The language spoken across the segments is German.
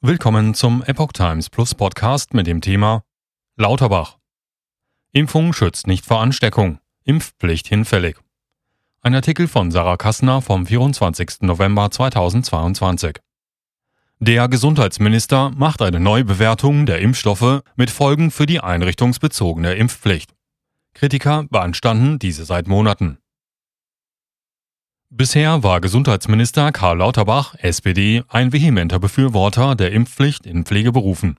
Willkommen zum Epoch Times Plus Podcast mit dem Thema Lauterbach. Impfung schützt nicht vor Ansteckung. Impfpflicht hinfällig. Ein Artikel von Sarah Kassner vom 24. November 2022. Der Gesundheitsminister macht eine Neubewertung der Impfstoffe mit Folgen für die einrichtungsbezogene Impfpflicht. Kritiker beanstanden diese seit Monaten. Bisher war Gesundheitsminister Karl Lauterbach, SPD, ein vehementer Befürworter der Impfpflicht in Pflegeberufen.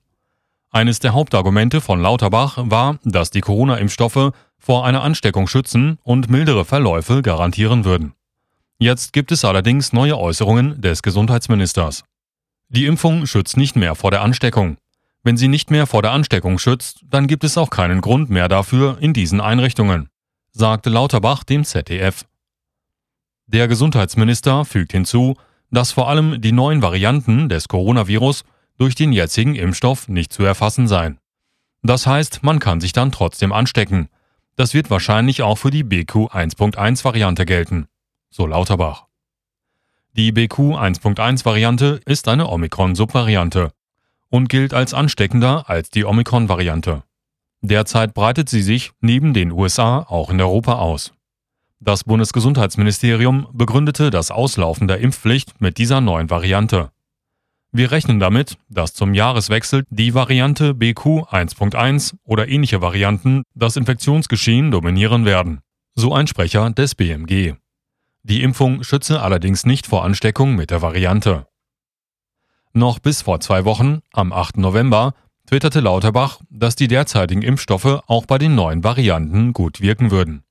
Eines der Hauptargumente von Lauterbach war, dass die Corona-Impfstoffe vor einer Ansteckung schützen und mildere Verläufe garantieren würden. Jetzt gibt es allerdings neue Äußerungen des Gesundheitsministers. Die Impfung schützt nicht mehr vor der Ansteckung. Wenn sie nicht mehr vor der Ansteckung schützt, dann gibt es auch keinen Grund mehr dafür in diesen Einrichtungen, sagte Lauterbach dem ZDF. Der Gesundheitsminister fügt hinzu, dass vor allem die neuen Varianten des Coronavirus durch den jetzigen Impfstoff nicht zu erfassen seien. Das heißt, man kann sich dann trotzdem anstecken. Das wird wahrscheinlich auch für die BQ 1.1 Variante gelten, so Lauterbach. Die BQ 1.1 Variante ist eine Omikron-Subvariante und gilt als ansteckender als die Omikron-Variante. Derzeit breitet sie sich neben den USA auch in Europa aus. Das Bundesgesundheitsministerium begründete das Auslaufen der Impfpflicht mit dieser neuen Variante. Wir rechnen damit, dass zum Jahreswechsel die Variante BQ 1.1 oder ähnliche Varianten das Infektionsgeschehen dominieren werden, so ein Sprecher des BMG. Die Impfung schütze allerdings nicht vor Ansteckung mit der Variante. Noch bis vor zwei Wochen, am 8. November, twitterte Lauterbach, dass die derzeitigen Impfstoffe auch bei den neuen Varianten gut wirken würden.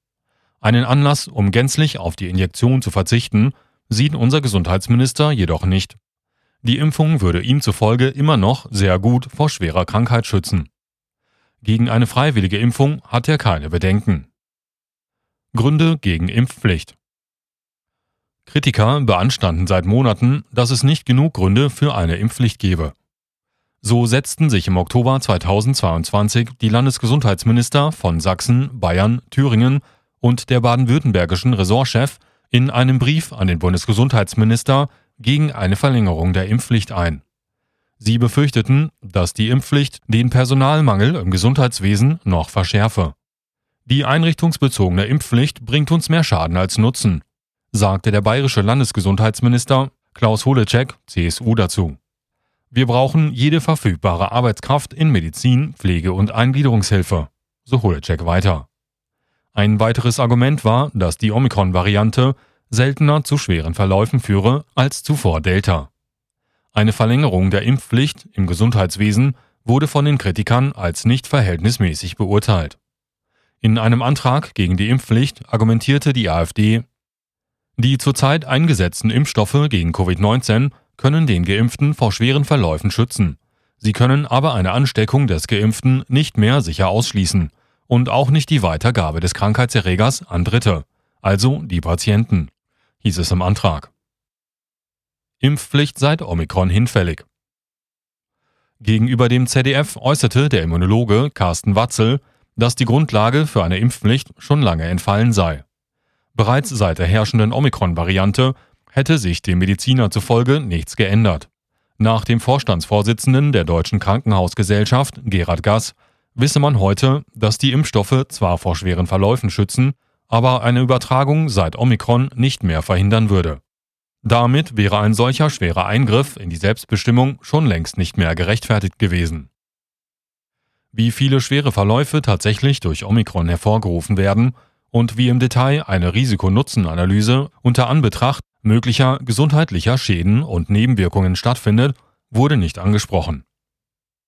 Einen Anlass, um gänzlich auf die Injektion zu verzichten, sieht unser Gesundheitsminister jedoch nicht. Die Impfung würde ihm zufolge immer noch sehr gut vor schwerer Krankheit schützen. Gegen eine freiwillige Impfung hat er keine Bedenken. Gründe gegen Impfpflicht. Kritiker beanstanden seit Monaten, dass es nicht genug Gründe für eine Impfpflicht gebe. So setzten sich im Oktober 2022 die Landesgesundheitsminister von Sachsen, Bayern, Thüringen und der baden-württembergischen Ressortchef in einem Brief an den Bundesgesundheitsminister gegen eine Verlängerung der Impfpflicht ein. Sie befürchteten, dass die Impfpflicht den Personalmangel im Gesundheitswesen noch verschärfe. Die einrichtungsbezogene Impfpflicht bringt uns mehr Schaden als Nutzen, sagte der bayerische Landesgesundheitsminister Klaus Holecek, CSU dazu. Wir brauchen jede verfügbare Arbeitskraft in Medizin, Pflege und Eingliederungshilfe, so Holecek weiter. Ein weiteres Argument war, dass die Omikron-Variante seltener zu schweren Verläufen führe als zuvor Delta. Eine Verlängerung der Impfpflicht im Gesundheitswesen wurde von den Kritikern als nicht verhältnismäßig beurteilt. In einem Antrag gegen die Impfpflicht argumentierte die AfD, die zurzeit eingesetzten Impfstoffe gegen Covid-19 können den Geimpften vor schweren Verläufen schützen. Sie können aber eine Ansteckung des Geimpften nicht mehr sicher ausschließen und auch nicht die Weitergabe des Krankheitserregers an Dritte, also die Patienten, hieß es im Antrag. Impfpflicht seit Omikron hinfällig. Gegenüber dem ZDF äußerte der Immunologe Carsten Watzel, dass die Grundlage für eine Impfpflicht schon lange entfallen sei. Bereits seit der herrschenden Omikron-Variante hätte sich dem Mediziner zufolge nichts geändert. Nach dem Vorstandsvorsitzenden der Deutschen Krankenhausgesellschaft, Gerhard Gass, wisse man heute, dass die Impfstoffe zwar vor schweren Verläufen schützen, aber eine Übertragung seit Omikron nicht mehr verhindern würde. Damit wäre ein solcher schwerer Eingriff in die Selbstbestimmung schon längst nicht mehr gerechtfertigt gewesen. Wie viele schwere Verläufe tatsächlich durch Omikron hervorgerufen werden und wie im Detail eine Risiko-Nutzen-Analyse unter Anbetracht möglicher gesundheitlicher Schäden und Nebenwirkungen stattfindet, wurde nicht angesprochen.